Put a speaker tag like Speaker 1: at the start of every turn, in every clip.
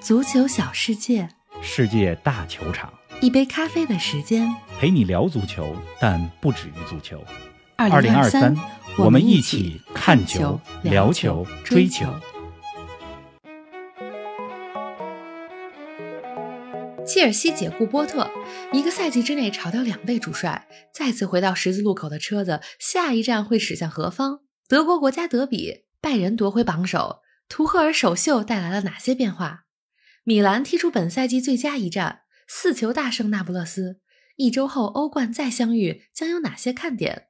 Speaker 1: 足球小世界，
Speaker 2: 世界大球场，
Speaker 1: 一杯咖啡的时间。
Speaker 2: 陪你聊足球，但不止于足球。
Speaker 1: 二零
Speaker 2: 二
Speaker 1: 三，
Speaker 2: 我们
Speaker 1: 一
Speaker 2: 起看球、聊球、追球。
Speaker 1: 切尔西解雇波特，一个赛季之内炒掉两位主帅，再次回到十字路口的车子，下一站会驶向何方？德国国家德比，拜仁夺回榜首，图赫尔首秀带来了哪些变化？米兰踢出本赛季最佳一战，四球大胜那不勒斯。一周后欧冠再相遇，将有哪些看点？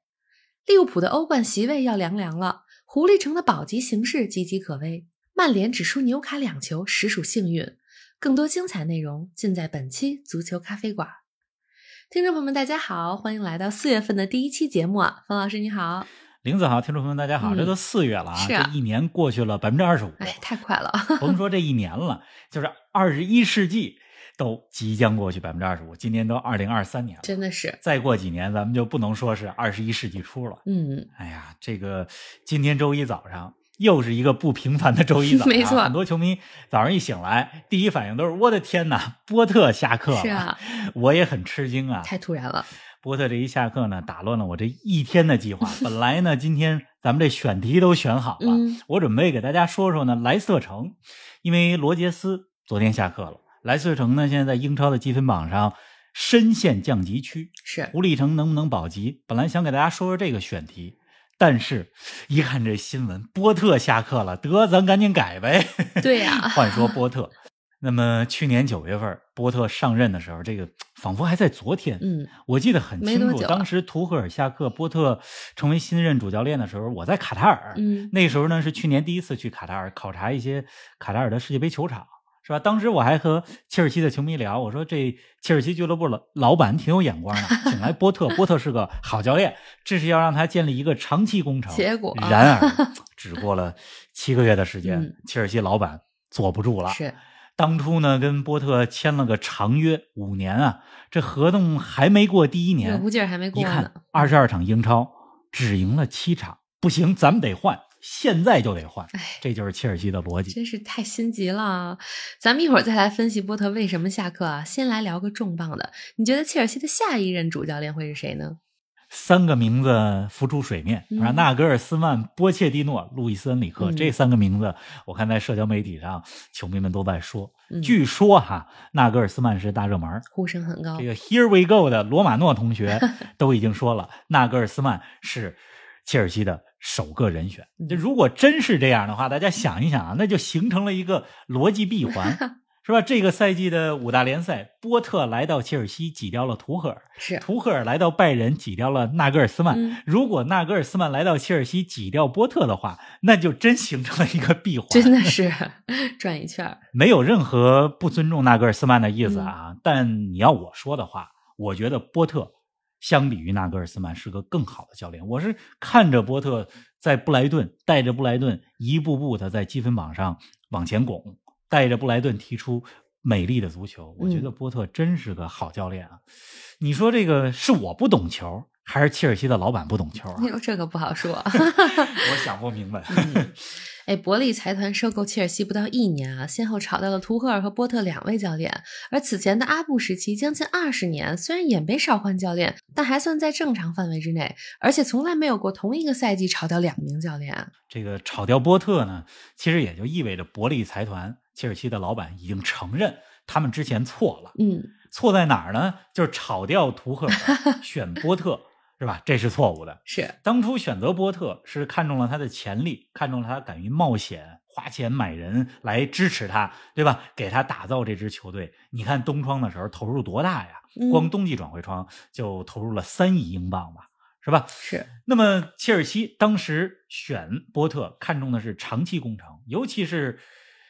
Speaker 1: 利物浦的欧冠席位要凉凉了，狐狸城的保级形势岌岌可危。曼联只输纽卡两球，实属幸运。更多精彩内容尽在本期足球咖啡馆。听众朋友们，大家好，欢迎来到四月份的第一期节目啊，冯老师你好，
Speaker 2: 林子豪，听众朋友们大家好，
Speaker 1: 嗯
Speaker 2: 这都四月了啊，这一年过去了百分之二十五，
Speaker 1: 哎，太快了，
Speaker 2: 甭说这一年了，就是二十一世纪都即将过去百分之二十五，今年都二零二三年了，
Speaker 1: 真的是，
Speaker 2: 再过几年咱们就不能说是二十一世纪初了。
Speaker 1: 嗯，
Speaker 2: 哎呀，这个今天周一早上又是一个不平凡的周一早 上，
Speaker 1: 没错
Speaker 2: 很多球迷早上一醒来，第一反应都是我的天哪，波特下课了，
Speaker 1: 是啊，
Speaker 2: 我也很吃惊啊。
Speaker 1: 太突然了，
Speaker 2: 波特这一下课呢，打乱了我这一天的计划。本来呢，今天咱们这选题都选好了，
Speaker 1: 嗯
Speaker 2: 我准备给大家说说呢莱斯特城，因为罗杰斯昨天下课了，莱斯特城呢现在在英超的积分榜上深陷降级区，
Speaker 1: 是，
Speaker 2: 狐狸城能不能保级？本来想给大家说说这个选题，但是一看这新闻，波特下课了，得咱赶紧改呗。
Speaker 1: 对呀
Speaker 2: 换说波特，那么去年九月份波特上任的时候，这个仿佛还在昨天。
Speaker 1: 嗯，
Speaker 2: 我记得很清楚，当时图赫尔下课，波特成为新任主教练的时候，我在卡塔尔。
Speaker 1: 嗯
Speaker 2: 那时候呢是去年第一次去卡塔尔考察一些卡塔尔的世界杯球场，是吧？当时我还和切尔西的球迷聊，我说这切尔西俱乐部老老板挺有眼光的，请来波特，波特是个好教练，这是要让他建立一个长期工程。
Speaker 1: 结果啊
Speaker 2: 然而 只过了七个月的时间，
Speaker 1: 嗯
Speaker 2: 切尔西老板坐不住了，
Speaker 1: 是，
Speaker 2: 当初呢，跟波特签了个长约五年啊，这合同还没过第一
Speaker 1: 热
Speaker 2: 年，
Speaker 1: 乎劲还没过
Speaker 2: 一看
Speaker 1: 呢，
Speaker 2: 二十二场英超只赢了七场，不行，咱们得换，现在就得换
Speaker 1: 哎，
Speaker 2: 这就是切尔西的逻辑。
Speaker 1: 真是太心急了。咱们一会儿再来分析波特为什么下课啊。先来聊个重磅的，你觉得切尔西的下一任主教练会是谁呢？
Speaker 2: 三个名字浮出水面，
Speaker 1: 嗯
Speaker 2: 啊，纳格尔斯曼、波切蒂诺、路易斯恩里克、
Speaker 1: 嗯
Speaker 2: 这三个名字，我看在社交媒体上球迷们都在说。
Speaker 1: 嗯
Speaker 2: 据说哈，纳格尔斯曼是大热门，
Speaker 1: 呼声很高
Speaker 2: 这，个 Here we go 的罗马诺同学 都已经说了，纳格尔斯曼是切尔西的首个人选。如果真是这样的话，大家想一想啊，那就形成了一个逻辑闭环，是吧？这个赛季的五大联赛，波特来到切尔西挤掉了图赫尔，
Speaker 1: 是，
Speaker 2: 图赫尔来到拜仁挤掉了纳格尔斯曼。
Speaker 1: 嗯
Speaker 2: 如果纳格尔斯曼来到切尔西挤掉波特的话，那就真形成了一个闭环。
Speaker 1: 真的是 转一圈儿。
Speaker 2: 没有任何不尊重纳格尔斯曼的意思啊。
Speaker 1: 嗯
Speaker 2: 但你要我说的话，我觉得波特相比于纳格尔斯曼是个更好的教练。我是看着波特在布莱顿带着布莱顿一步步的在积分榜上往前拱，带着布莱顿踢出美丽的足球。我觉得波特真是个好教练啊。你说这个是我不懂球，还是切尔西的老板不懂球啊？
Speaker 1: 哎呦，这个不好说。
Speaker 2: 我想不明白。
Speaker 1: 嗯哎，伯利财团收购切尔西不到一年啊，先后炒掉了图赫尔和波特两位教练，而此前的阿布时期将近二十年，虽然也没少换教练，但还算在正常范围之内，而且从来没有过同一个赛季炒掉两名教练。
Speaker 2: 这个炒掉波特呢，其实也就意味着伯利财团切尔西的老板已经承认他们之前错了。
Speaker 1: 嗯，
Speaker 2: 错在哪儿呢？就是炒掉图赫尔，选波特，是吧？这是错误的。
Speaker 1: 是，
Speaker 2: 当初选择波特是看中了他的潜力，看中了他敢于冒险、花钱买人来支持他，对吧？给他打造这支球队。你看冬窗的时候投入多大呀？
Speaker 1: 嗯
Speaker 2: 光冬季转会窗就投入了三亿英镑吧，是吧？
Speaker 1: 是，
Speaker 2: 那么切尔西当时选波特，看中的是长期工程，尤其是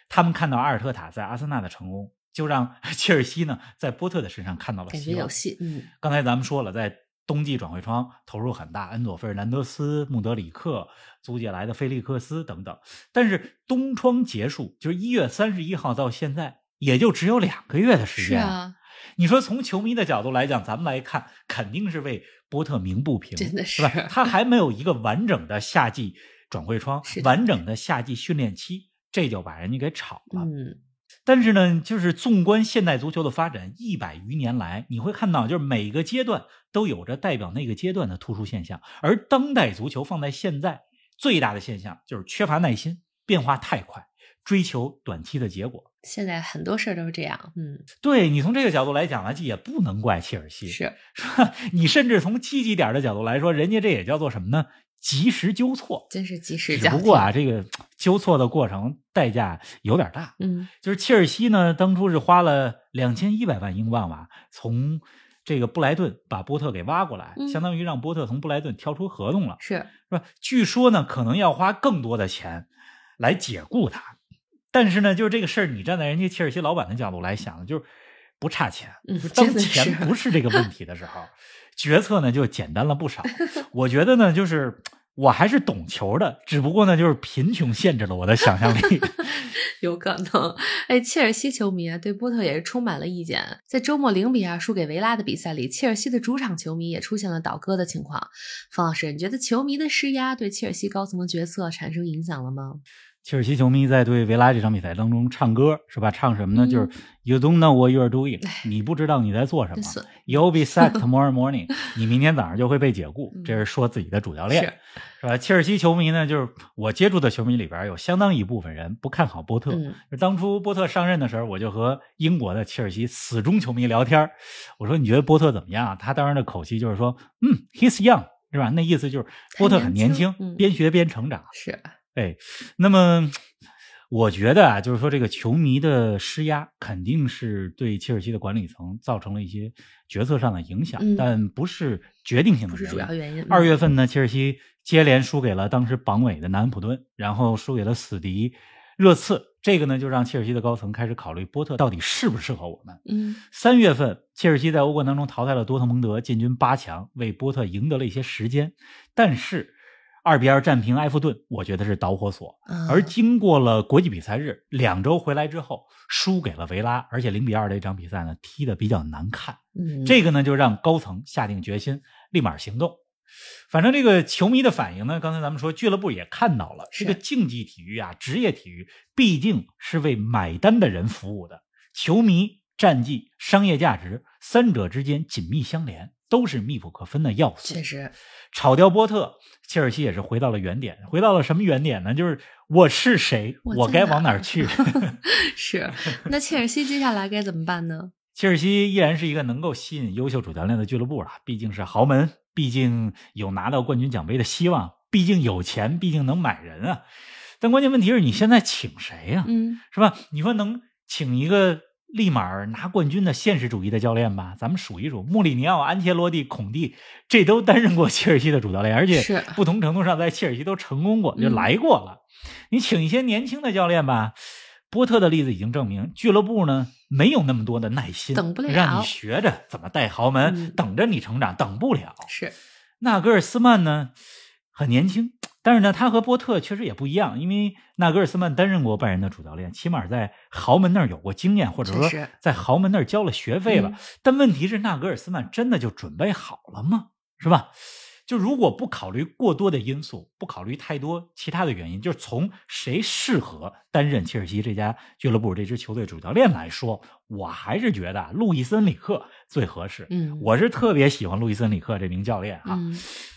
Speaker 2: 他们看到阿尔特塔在阿森纳的成功，就让 切尔西呢在波特的身上看到了希望。
Speaker 1: 觉有戏。嗯，
Speaker 2: 刚才咱们说了，在冬季转会窗投入很大，恩佐费尔南德斯、穆德里克、租借来的菲利克斯等等。但是冬窗结束，就是一月三十一号到现在，也就只有两个月的时间。
Speaker 1: 是啊，
Speaker 2: 你说从球迷的角度来讲，咱们来看，肯定是为波特鸣不平，
Speaker 1: 真的
Speaker 2: 是吧？他还没有一个完整的夏季转会窗 完整的夏季训练期，这就把人家给炒了。
Speaker 1: 嗯，
Speaker 2: 但是呢，就是纵观现代足球的发展一百余年来，你会看到，就是每个阶段都有着代表那个阶段的突出现象。而当代足球放在现在，最大的现象就是缺乏耐心，变化太快，追求短期的结果。
Speaker 1: 现在很多事儿都是这样，嗯，
Speaker 2: 对你从这个角度来讲呢，也不能怪切尔西，
Speaker 1: 是
Speaker 2: 是吧？你甚至从积极点的角度来说，人家这也叫做什么呢？及时纠错。
Speaker 1: 真是及时
Speaker 2: 只。不过啊，这个纠错的过程代价有点大。
Speaker 1: 嗯
Speaker 2: 就是切尔西呢，当初是花了两千一百万英镑吧，从这个布莱顿把波特给挖过来，
Speaker 1: 嗯
Speaker 2: 相当于让波特从布莱顿跳出合同了，
Speaker 1: 是，
Speaker 2: 是吧？据说呢，可能要花更多的钱来解雇他，但是呢，就是这个事儿，你站在人家切尔西老板的角度来想，就是不差钱。
Speaker 1: 嗯，
Speaker 2: 当钱不是这个问题的时候，决策呢就简单了不少。我觉得呢，就是我还是懂球的，只不过呢，就是贫穷限制了我的想象力。
Speaker 1: 有可能。哎，切尔西球迷啊，对波特也是充满了意见。在周末零比二输给维拉的比赛里，切尔西的主场球迷也出现了倒戈的情况。方老师，你觉得球迷的施压对切尔西高层的决策产生影响了吗？
Speaker 2: 切尔西球迷在对维拉这场比赛当中唱歌是吧？唱什么呢？
Speaker 1: 嗯
Speaker 2: 就是 You don't know what you're doing，你不知道你在做什么。You'll be sacked tomorrow morning，你明天早上就会被解雇
Speaker 1: 嗯。
Speaker 2: 这是说自己的主教练。
Speaker 1: 是，
Speaker 2: 是吧？切尔西球迷呢，就是我接触的球迷里边有相当一部分人不看好波特。当初波特上任的时候，我就和英国的切尔西死忠球迷聊天我说：“你觉得波特怎么样啊？”他当时的口气就是说：“嗯，he's young，是吧？”那意思就是波特很年轻，边学边成长。
Speaker 1: 是，
Speaker 2: 哎，那么我觉得啊，就是说这个球迷的施压肯定是对切尔西的管理层造成了一些决策上的影响，
Speaker 1: 嗯
Speaker 2: 但不是决定性的
Speaker 1: 不是
Speaker 2: 原因。
Speaker 1: 主要原因。
Speaker 2: 二月份呢，切尔西接连输给了当时榜尾的南安普顿，然后输给了死敌热刺。这个呢，就让切尔西的高层开始考虑波特到底适不适合我们。
Speaker 1: 嗯，
Speaker 2: 三月份，切尔西在欧冠当中淘汰了多特蒙德，进军八强，为波特赢得了一些时间。但是，二比二战平埃弗顿，我觉得是导火索。
Speaker 1: 嗯
Speaker 2: 而经过了国际比赛日两周回来之后，输给了维拉，而且零比二这场比赛呢踢得比较难看。
Speaker 1: 嗯，
Speaker 2: 这个呢，就让高层下定决心，立马行动。反正这个球迷的反应呢，刚才咱们说俱乐部也看到了，这个竞技体育啊，职业体育毕竟是为买单的人服务的，球迷、战绩、商业价值三者之间紧密相连，都是密不可分的要素
Speaker 1: 确。实，
Speaker 2: 炒掉波特，切尔西也是回到了原点，回到了什么原点呢？就是我是谁，我该往哪儿去。
Speaker 1: 是。那切尔西接下来该怎么办呢？
Speaker 2: 切尔西依然是一个能够吸引优秀主教练的俱乐部啊，毕竟是豪门，毕竟有拿到冠军奖杯的希望，毕竟有钱，毕竟能买人啊。但关键问题是你现在请谁呀、
Speaker 1: 嗯，
Speaker 2: 是吧？你说能请一个立马拿冠军的现实主义的教练吧？咱们数一数，穆里尼奥、安切洛蒂、孔蒂，这都担任过切尔西的主教练，而且
Speaker 1: 是
Speaker 2: 不同程度上在切尔西都成功过，就
Speaker 1: 嗯
Speaker 2: 来过了。你请一些年轻的教练吧，波特的例子已经证明，俱乐部呢没有那么多的耐心，
Speaker 1: 等不了
Speaker 2: 让你学着怎么带豪门，
Speaker 1: 嗯
Speaker 2: 等着你成长，等不了。
Speaker 1: 是，
Speaker 2: 纳格尔斯曼呢很年轻，但是呢，他和波特确实也不一样，因为纳格尔斯曼担任过拜仁的主教练，起码在豪门那儿有过经验，或者说在豪门那儿交了学费了。
Speaker 1: 嗯
Speaker 2: 但问题是，纳格尔斯曼真的就准备好了吗？是吧？就如果不考虑过多的因素，不考虑太多其他的原因，就是从谁适合担任切尔西这家俱乐部这支球队主教练来说，我还是觉得啊路易斯恩里克最合适。
Speaker 1: 嗯，
Speaker 2: 我是特别喜欢路易斯恩里克这名教练啊。
Speaker 1: 嗯，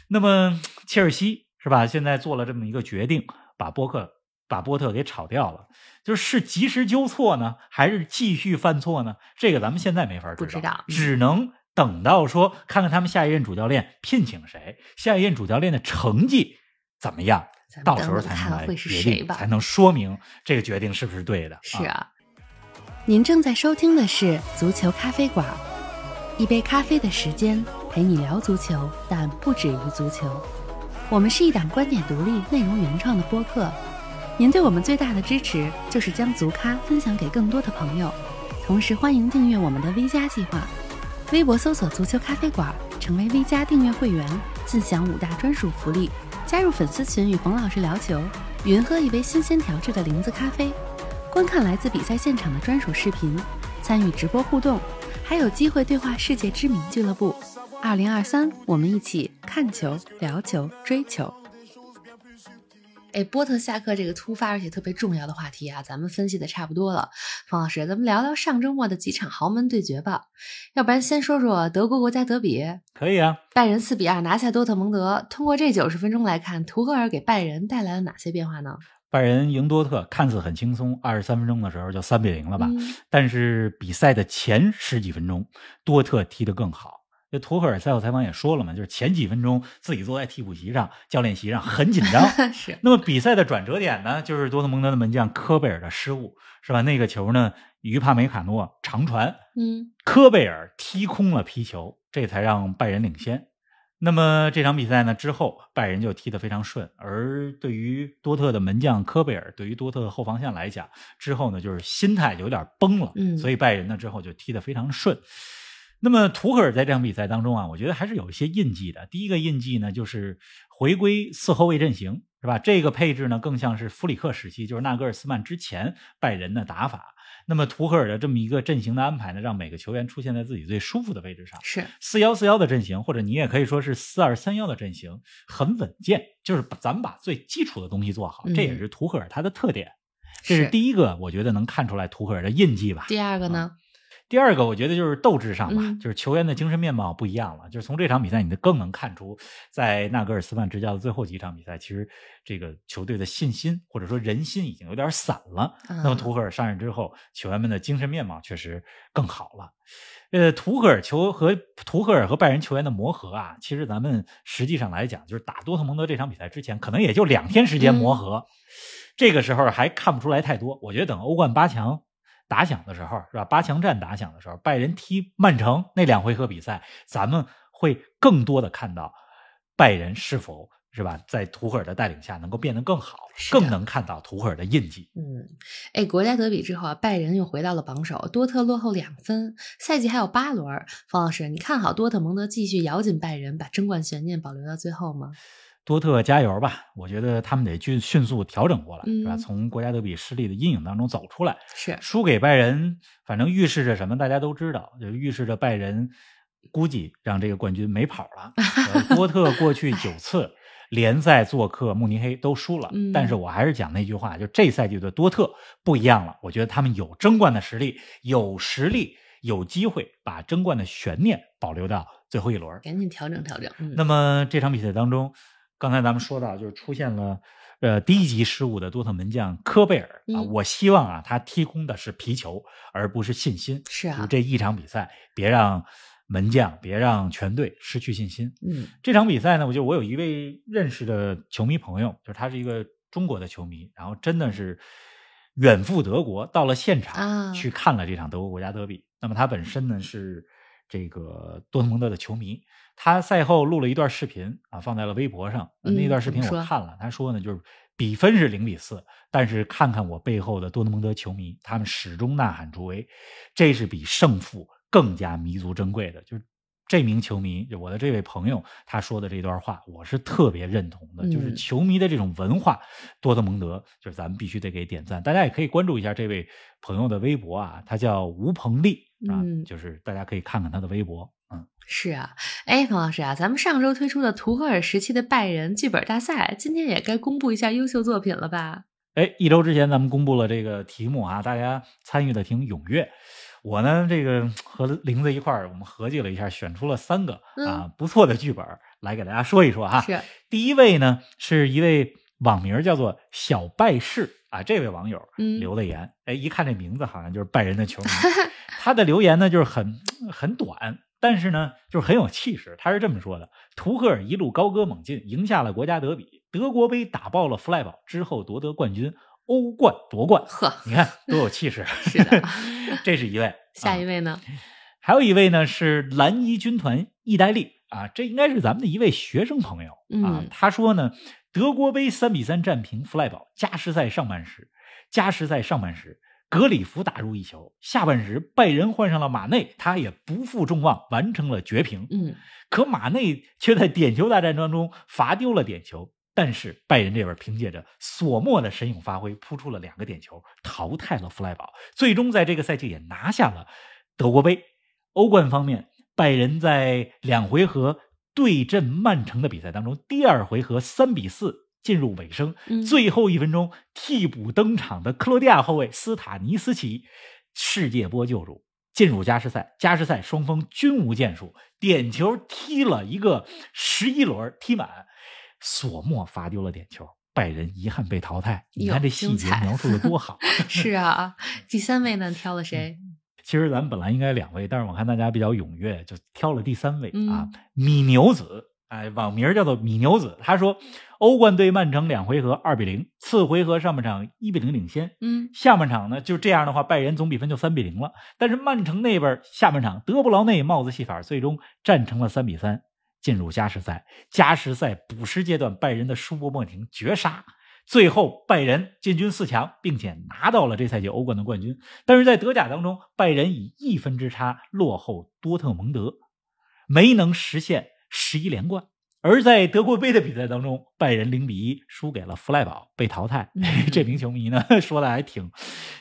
Speaker 2: 那么切尔西是吧？现在做了这么一个决定，把波克把波特给炒掉了，就是是及时纠错呢，还是继续犯错呢？这个咱们现在没法
Speaker 1: 不知道嗯
Speaker 2: 只能等到说看看他们下一任主教练聘请谁，下一任主教练的成绩怎么样，到时候才能决定，才能说明这个决定是不是对的。
Speaker 1: 是啊。您正在收听的是《足球咖啡馆》，一杯咖啡的时间陪你聊足球，但不止于足球。我们是一档观点独立、内容原创的播客。您对我们最大的支持就是将足咖分享给更多的朋友，同时欢迎订阅我们的 V 加计划。微博搜索“足球咖啡馆”，成为 V 加订阅会员，尽享五大专属福利：加入粉丝群与冯老师聊球，云喝一杯新鲜调制的零子咖啡，观看来自比赛现场的专属视频，参与直播互动，还有机会对话世界知名俱乐部。二零二三，我们一起看球、聊球、追球。哎，波特下课这个突发而且特别重要的话题啊，咱们分析的差不多了。方老师，咱们聊聊上周末的几场豪门对决吧。要不然先说说德国国家德比。
Speaker 2: 可以啊，
Speaker 1: 拜仁四比二拿下多特蒙德。通过这九十分钟来看，图赫尔给拜仁带来了哪些变化呢？
Speaker 2: 拜仁赢多特看似很轻松，二十三分钟的时候就三比零了吧？
Speaker 1: 嗯
Speaker 2: 但是比赛的前十几分钟，多特踢得更好。这图赫尔赛后采访也说了嘛，就是前几分钟自己坐在替补席上、教练席上很紧张。
Speaker 1: 是，
Speaker 2: 那么比赛的转折点呢，就是多特蒙德的门将科贝尔的失误，是吧？那个球呢，于帕梅卡诺长传，
Speaker 1: 嗯
Speaker 2: 科贝尔踢空了皮球，这才让拜仁领先。那么这场比赛呢之后，拜仁就踢得非常顺，而对于多特的门将科贝尔，对于多特的后防线来讲，之后呢就是心态就有点崩了，
Speaker 1: 嗯
Speaker 2: 所以拜仁呢之后就踢得非常顺。那么图赫尔在这场比赛当中啊，我觉得还是有一些印记的。第一个印记呢，就是回归四后卫阵型，是吧？这个配置呢，更像是弗里克时期，就是纳格尔斯曼之前拜仁的打法。那么图赫尔的这么一个阵型的安排呢，让每个球员出现在自己最舒服的位置上。
Speaker 1: 是，
Speaker 2: 四幺四幺的阵型，或者你也可以说是四二三幺的阵型，很稳健，就是把咱们把最基础的东西做好，
Speaker 1: 嗯
Speaker 2: 这也是图赫尔他的特点。这是第一个，我觉得能看出来图赫尔的印记吧。
Speaker 1: 第二个呢？
Speaker 2: 第二个，我觉得就是斗志上吧，
Speaker 1: 嗯
Speaker 2: 就是球员的精神面貌不一样了。就是从这场比赛，你更能看出，在纳格尔斯曼执教的最后几场比赛，其实这个球队的信心或者说人心已经有点散了。
Speaker 1: 嗯
Speaker 2: 那么图赫尔上任之后，球员们的精神面貌确实更好了。呃，图赫尔球和图赫尔和拜仁球员的磨合啊，其实咱们实际上来讲，就是打多特蒙德这场比赛之前，可能也就两天时间磨合，这个时候还看不出来太多。我觉得等欧冠八强打响的时候，是吧？八强战打响的时候，拜仁踢曼城那两回合比赛，咱们会更多的看到拜仁是否是吧，在图赫尔的带领下能够变得更好，
Speaker 1: 是
Speaker 2: 更能看到图赫尔的印记。
Speaker 1: 嗯，哎，国家德比之后啊，拜仁又回到了榜首，多特落后两分，赛季还有八轮儿。方老师，你看好多特蒙德继续咬紧拜仁，把争冠悬念保留到最后吗？
Speaker 2: 多特加油吧！我觉得他们得迅迅速调整过来，是吧？
Speaker 1: 嗯
Speaker 2: 从国家德比失利的阴影当中走出来。
Speaker 1: 是，
Speaker 2: 输给拜仁，反正预示着什么？大家都知道，就预示着拜仁估计让这个冠军没跑了。呃多特过去九 次联赛做客慕尼黑都输了，
Speaker 1: 嗯
Speaker 2: 但是我还是讲那句话，就这赛季的多特不一样了。我觉得他们有争冠的实力，有实力，有机会把争冠的悬念保留到最后一轮。
Speaker 1: 赶紧调整调整。嗯，
Speaker 2: 那么这场比赛当中，刚才咱们说到，就是出现了呃低级失误的多特门将科贝尔啊，
Speaker 1: 嗯
Speaker 2: 我希望啊他踢空的是皮球，而不是信心。
Speaker 1: 是啊
Speaker 2: 就这一场比赛，别让门将，别让全队失去信心。
Speaker 1: 嗯
Speaker 2: 这场比赛呢，我就我有一位认识的球迷朋友，就是他是一个中国的球迷，然后真的是远赴德国，到了现场、
Speaker 1: 啊
Speaker 2: 去看了这场德国国家德比。那么他本身呢是这个多特蒙德的球迷，他赛后录了一段视频啊，放在了微博上。
Speaker 1: 嗯
Speaker 2: 那段视频我看了，他说呢，就是比分是零比四，但是看看我背后的多特蒙德球迷，他们始终呐喊助威，这是比胜负更加弥足珍贵的。就是这名球迷，就我的这位朋友，他说的这段话，我是特别认同的。就是
Speaker 1: 嗯
Speaker 2: 球迷的这种文化，多特蒙德，就是咱们必须得给点赞。大家也可以关注一下这位朋友的微博啊，他叫吴鹏丽啊，
Speaker 1: 嗯
Speaker 2: 就是大家可以看看他的微博。嗯，
Speaker 1: 是啊。哎，冯老师啊，咱们上周推出的图赫尔时期的拜仁剧本大赛，今天也该公布一下优秀作品了吧？
Speaker 2: 哎，一周之前咱们公布了这个题目啊，大家参与的挺踊跃。我呢，这个和玲子一块儿，我们合计了一下，选出了三个啊不错的剧本来给大家说一说哈。
Speaker 1: 是，
Speaker 2: 第一位呢是一位网名叫做小拜士啊，这位网友
Speaker 1: 嗯
Speaker 2: 留的言，哎，一看这名字好像就是拜仁的球迷。他的留言呢就是很很短，但是呢就是很有气势。他是这么说的：图赫尔一路高歌猛进，赢下了国家德比，德国杯打爆了弗赖堡，之后夺得冠军，欧冠夺冠。
Speaker 1: 呵，
Speaker 2: 你看多有气势！
Speaker 1: 是的，
Speaker 2: 这是一位。啊
Speaker 1: 下一位呢？
Speaker 2: 还有一位呢是蓝衣军团意大利啊，这应该是咱们的一位学生朋友啊
Speaker 1: 嗯。
Speaker 2: 他说呢，德国杯三比三战平弗赖堡，加时赛上半时，加时赛上半时。格里夫打入一球，下半时拜仁换上了马内，他也不负众望，完成了绝平。
Speaker 1: 嗯，
Speaker 2: 可马内却在点球大战当中罚丢了点球，但是拜仁这边凭借着索莫的神勇发挥，扑出了两个点球，淘汰了弗赖堡，最终在这个赛季也拿下了德国杯。欧冠方面，拜仁在两回合对阵曼城的比赛当中，第二回合三比四进入尾声，
Speaker 1: 嗯
Speaker 2: 最后一分钟替补登场的克罗地亚后卫斯塔尼斯奇，世界波救主。进入加时赛，加时赛双方均无建树，点球踢了一个十一轮，踢满，索莫罚丢了点球，拜仁遗憾被淘汰。你看这细节描述的多好！
Speaker 1: 是啊，第三位呢 挑了谁？
Speaker 2: 其实咱们本来应该两位，但是我看大家比较踊跃，就挑了第三位啊
Speaker 1: 嗯，
Speaker 2: 米牛子，哎，网名叫做米牛子。他说，欧冠对曼城两回合二比零，次回合上半场一比零领先，
Speaker 1: 嗯，
Speaker 2: 下半场呢就这样的话，拜仁总比分就三比零了。但是曼城那边下半场德布劳内帽子戏法，最终战成了三比三，进入加时赛。加时赛补时阶段，拜仁的舒伯莫廷绝杀。最后，拜仁进军四强，并且拿到了这赛季欧冠的冠军。但是在德甲当中，拜仁以一分之差落后多特蒙德，没能实现十一连冠。而在德国杯的比赛当中，拜仁零比一输给了弗赖堡，被淘汰。
Speaker 1: 嗯
Speaker 2: 这名球迷呢 说的还挺、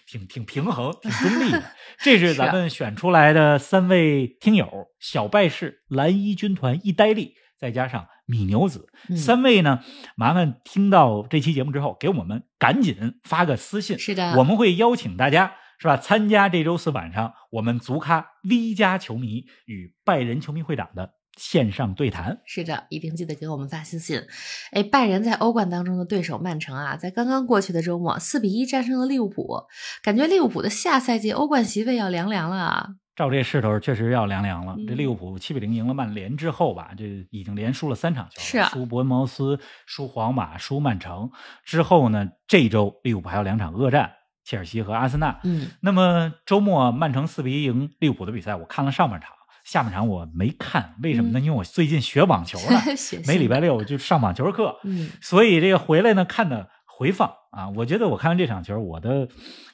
Speaker 2: 挺、挺平衡、挺中立的。这是咱们选出来的三位听友：小拜士、蓝衣军团一呆力，再加上米牛子。
Speaker 1: 嗯
Speaker 2: 三位呢，麻烦听到这期节目之后，给我们赶紧发个私信，
Speaker 1: 是的，
Speaker 2: 我们会邀请大家是吧参加这周四晚上我们足咖 V 加球迷与拜仁球迷会长的线上对谈。
Speaker 1: 是的，一定记得给我们发私信。哎，拜仁在欧冠当中的对手曼城啊，在刚刚过去的周末四比一战胜了利物浦，感觉利物浦的下赛季欧冠席位要凉凉了啊。
Speaker 2: 照这势头，确实要凉凉了。
Speaker 1: 嗯
Speaker 2: 这利物浦七比零赢了曼联之后吧，这已经连输了三场球了，
Speaker 1: 是啊
Speaker 2: 输伯恩茅斯、输皇马、输曼城。之后呢，这周利物浦还有两场恶战，切尔西和阿森纳。
Speaker 1: 嗯，
Speaker 2: 那么周末曼城四比一赢利物浦的比赛，我看了上半场，下半场我没看，为什么呢？因为我最近学网球了，
Speaker 1: 写
Speaker 2: 每礼拜六我就上网球课，
Speaker 1: 嗯
Speaker 2: 所以这个回来呢看的回放啊，我觉得我看完这场球，我的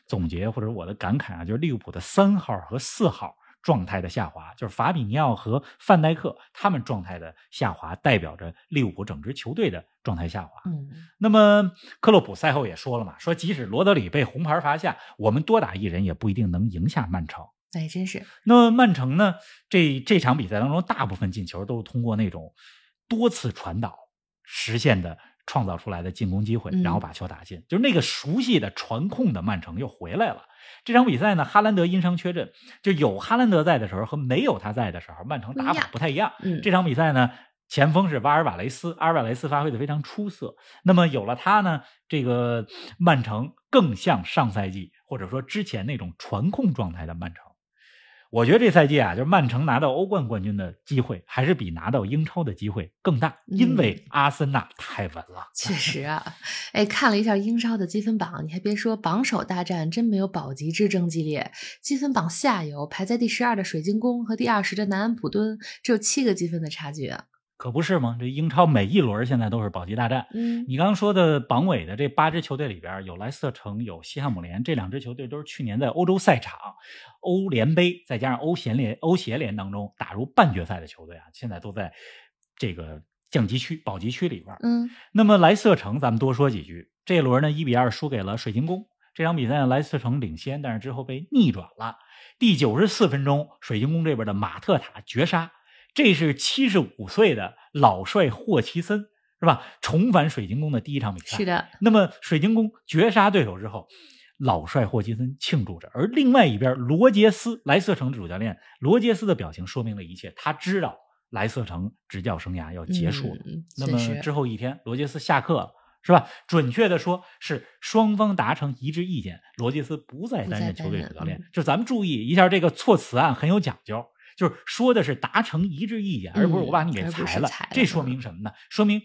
Speaker 2: 总结或者我的感慨啊，就是利物浦的三号和四号状态的下滑，就是法比尼奥和范戴克他们状态的下滑，代表着利物浦整支球队的状态下滑。
Speaker 1: 嗯，
Speaker 2: 那么克洛普赛后也说了嘛，说即使罗德里被红牌罚下，我们多打一人也不一定能赢下曼城。
Speaker 1: 哎，真是，
Speaker 2: 那么曼城呢？这这场比赛当中，大部分进球都是通过那种多次传导实现的，创造出来的进攻机会，
Speaker 1: 嗯
Speaker 2: 然后把球打进。就是那个熟悉的传控的曼城又回来了。这场比赛呢，哈兰德因伤缺阵，就有哈兰德在的时候和没有他在的时候，曼城打法不太一样。
Speaker 1: 嗯，
Speaker 2: 这场比赛呢，前锋是瓦尔瓦雷斯，阿尔瓦雷斯发挥的非常出色。那么有了他呢，这个曼城更像上赛季或者说之前那种传控状态的曼城。我觉得这赛季啊，就是曼城拿到欧冠冠军的机会，还是比拿到英超的机会更大，因为阿森纳太稳了。
Speaker 1: 确实啊，哎，看了一下英超的积分榜，你还别说，榜首大战真没有保级之争激烈。积分榜下游排在第十二的水晶宫和第二十的南安普敦只有七个积分的差距啊。
Speaker 2: 可不是吗？这英超每一轮现在都是保级大战。
Speaker 1: 嗯，
Speaker 2: 你刚刚说的榜尾的这八支球队里边，有莱斯特城，有西汉姆联，这两支球队都是去年在欧洲赛场、欧联杯再加上欧协联、欧协联当中打入半决赛的球队啊，现在都在这个降级区、保级区里边。
Speaker 1: 嗯，
Speaker 2: 那么莱斯特城，咱们多说几句。这一轮呢，一比二输给了水晶宫。这场比赛，莱斯特城领先，但是之后被逆转了。第九十四分钟，水晶宫这边的马特塔绝杀，这是七十五岁的老帅霍奇森，是吧？重返水晶宫的第一场比赛。
Speaker 1: 是。的，
Speaker 2: 那么水晶宫绝杀对手之后，老帅霍奇森庆祝着，而另外一边罗杰斯，莱斯特城主教练罗杰斯的表情说明了一切，他知道莱斯特城执教生涯要结束了。
Speaker 1: 嗯、
Speaker 2: 那么之后一天，罗杰斯下课了，是吧？准确的说是双方达成一致意见，罗杰斯不再担任球队主教练。就咱们注意一下这个措辞啊，很有讲究。就是说的是达成一致意见，而不是我把你给裁了。这说明什么呢？说明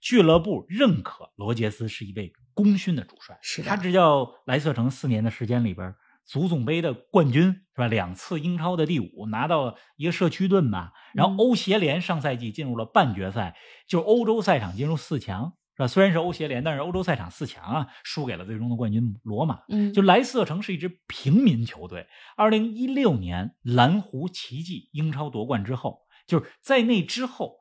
Speaker 2: 俱乐部认可罗杰斯是一位功勋的主帅。
Speaker 1: 是
Speaker 2: 他执教莱斯特城四年的时间里边，足总杯的冠军是吧？两次英超的第五，拿到一个社区盾吧。然后
Speaker 1: 嗯
Speaker 2: 欧协联上赛季进入了半决赛，就是欧洲赛场进入四强，是吧？虽然是欧协联，但是欧洲赛场四强啊，输给了最终的冠军罗马。
Speaker 1: 嗯，
Speaker 2: 就莱斯特城是一支平民球队。二零一六年蓝湖奇迹英超夺冠之后，就是在那之后，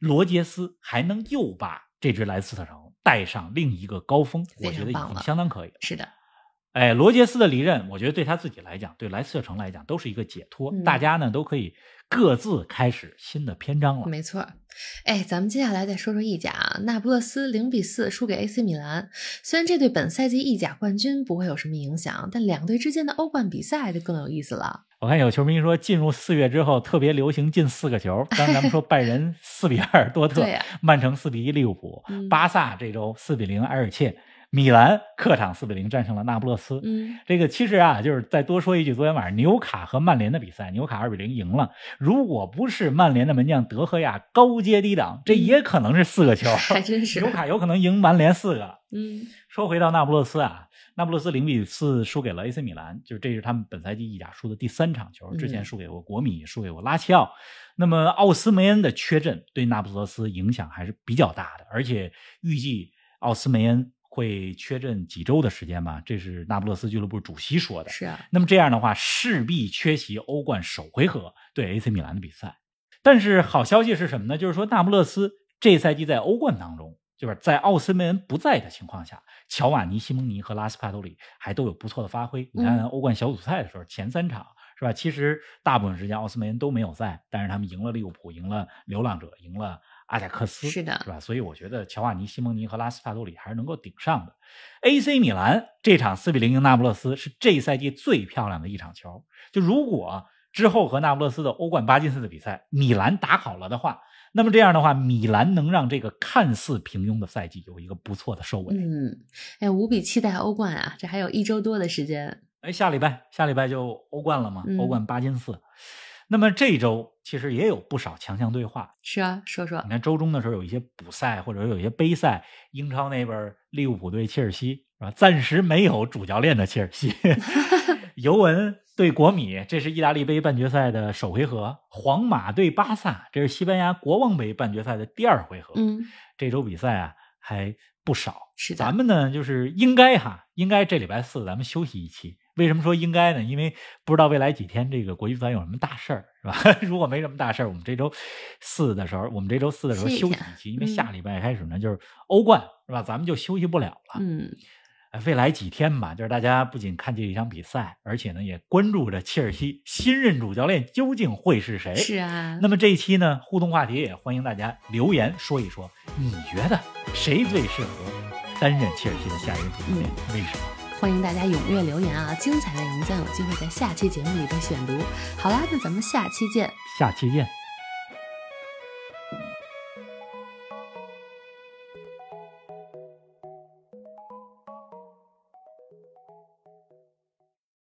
Speaker 2: 罗杰斯还能又把这支莱斯特城带上另一个高峰，我觉得已经相当可以了。
Speaker 1: 是的，
Speaker 2: 哎，罗杰斯的离任，我觉得对他自己来讲，对莱斯特城来讲，都是一个解脱。
Speaker 1: 嗯
Speaker 2: 大家呢都可以各自开始新的篇章了。
Speaker 1: 没错儿，哎，咱们接下来再说说意甲啊，那不勒斯零比四输给 AC 米兰。虽然这对本赛季意甲冠军不会有什么影响，但两队之间的欧冠比赛就更有意思了。
Speaker 2: 我看有球迷说，进入四月之后特别流行进四个球。刚才咱们说拜仁四比二多特，曼城四比一利物浦，
Speaker 1: 嗯
Speaker 2: 巴萨这周四比零埃尔切，米兰客场四比零战胜了那不勒斯。
Speaker 1: 嗯，
Speaker 2: 这个其实啊，就是再多说一句，昨天晚上纽卡和曼联的比赛，纽卡二比零赢了。如果不是曼联的门将德赫亚高接低挡，这也可能是四个球。
Speaker 1: 还真是
Speaker 2: 纽卡有可能赢曼联四个。
Speaker 1: 嗯
Speaker 2: 说回到那不勒斯啊，那不勒斯零比四输给了 AC 米兰，就是这是他们本赛季意甲输的第三场球，之前
Speaker 1: 嗯
Speaker 2: 输给过国米，输给过拉齐奥。那么奥斯梅恩的缺阵对那不勒斯影响还是比较大的，而且预计奥斯梅恩会缺阵几周的时间吧，这是那不勒斯俱乐部主席说的。
Speaker 1: 是啊，
Speaker 2: 那么这样的话，势必缺席欧冠首回合对 AC 米兰的比赛。但是好消息是什么呢？就是说那不勒斯这赛季在欧冠当中，就是在奥斯梅恩不在的情况下，乔瓦尼、西蒙尼和拉斯帕多里还都有不错的发挥。你看
Speaker 1: 嗯
Speaker 2: 欧冠小组赛的时候，前三场是吧？其实大部分时间奥斯梅恩都没有在，但是他们赢了利物浦，赢了流浪者，赢了阿贾克斯，
Speaker 1: 是的
Speaker 2: 是吧？所以我觉得乔瓦尼、西蒙尼和拉斯帕多里还是能够顶上的。AC 米兰这场四比零赢那不勒斯是这赛季最漂亮的一场球。就如果之后和那不勒斯的欧冠八进四的比赛，米兰打好了的话，那么这样的话，米兰能让这个看似平庸的赛季有一个不错的收尾。
Speaker 1: 嗯，哎，无比期待欧冠啊，这还有一周多的时间。
Speaker 2: 哎，下礼拜下礼拜就欧冠了嘛，
Speaker 1: 嗯
Speaker 2: 欧冠八进四。那么这周其实也有不少强强对话。
Speaker 1: 是啊，说说
Speaker 2: 你看周中的时候有一些补赛或者有一些杯赛，英超那边利物浦对切尔西是吧？暂时没有主教练的切尔西，尤文对国米，这是意大利杯半决赛的首回合；皇马对巴萨，这是西班牙国王杯半决赛的第二回合。
Speaker 1: 嗯，
Speaker 2: 这周比赛啊还不少。
Speaker 1: 是的
Speaker 2: 咱们呢就是应该哈，应该这礼拜四咱们休息一期。为什么说应该呢？因为不知道未来几天这个国际足坛有什么大事儿，是吧？如果没什么大事儿，我们这周四的时候，我们这周四的时候休息一期，因为
Speaker 1: 嗯
Speaker 2: 下礼拜开始呢就是欧冠，是吧？咱们就休息不了了。
Speaker 1: 嗯，
Speaker 2: 哎未来几天吧，就是大家不仅看这一场比赛，而且呢也关注着切尔西新任主教练究竟会是谁。
Speaker 1: 是啊。
Speaker 2: 那么这一期呢，互动话题也欢迎大家留言说一说，你觉得谁最适合担任切尔西的下一任主教练？为什么？
Speaker 1: 欢迎大家踊跃留言啊！精彩内容将有机会在下期节目里被选读。好啦，那咱们下期见。
Speaker 2: 下期见。